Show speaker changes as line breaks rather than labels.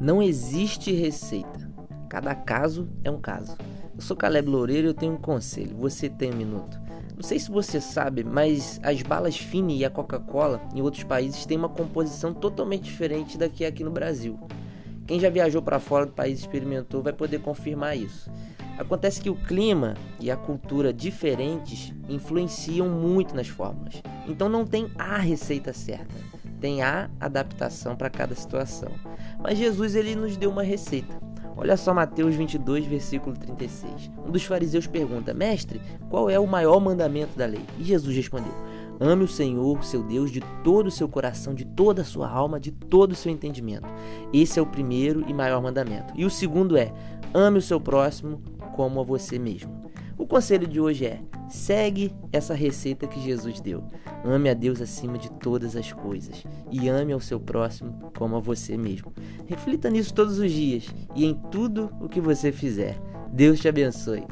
Não existe receita. Cada caso é um caso. Eu sou Caleb Loureiro e eu tenho um conselho. Você tem um minuto. Não sei se você sabe, mas as balas Fini e a Coca-Cola em outros países têm uma composição totalmente diferente da que é aqui no Brasil. Quem já viajou para fora do país e experimentou vai poder confirmar isso. Acontece que o clima e a cultura diferentes influenciam muito nas fórmulas. Então não tem a receita certa, tem a adaptação para cada situação. Mas Jesus ele nos deu uma receita. Olha só Mateus 22, versículo 36. Um dos fariseus pergunta: Mestre, qual é o maior mandamento da lei? E Jesus respondeu: Ame o Senhor, seu Deus, de todo o seu coração, de toda a sua alma, de todo o seu entendimento. Esse é o primeiro e maior mandamento. E o segundo é: ame o seu próximo como a você mesmo. O conselho de hoje é: segue essa receita que Jesus deu. Ame a Deus acima de todas as coisas e ame ao seu próximo como a você mesmo. Reflita nisso todos os dias e em tudo o que você fizer. Deus te abençoe.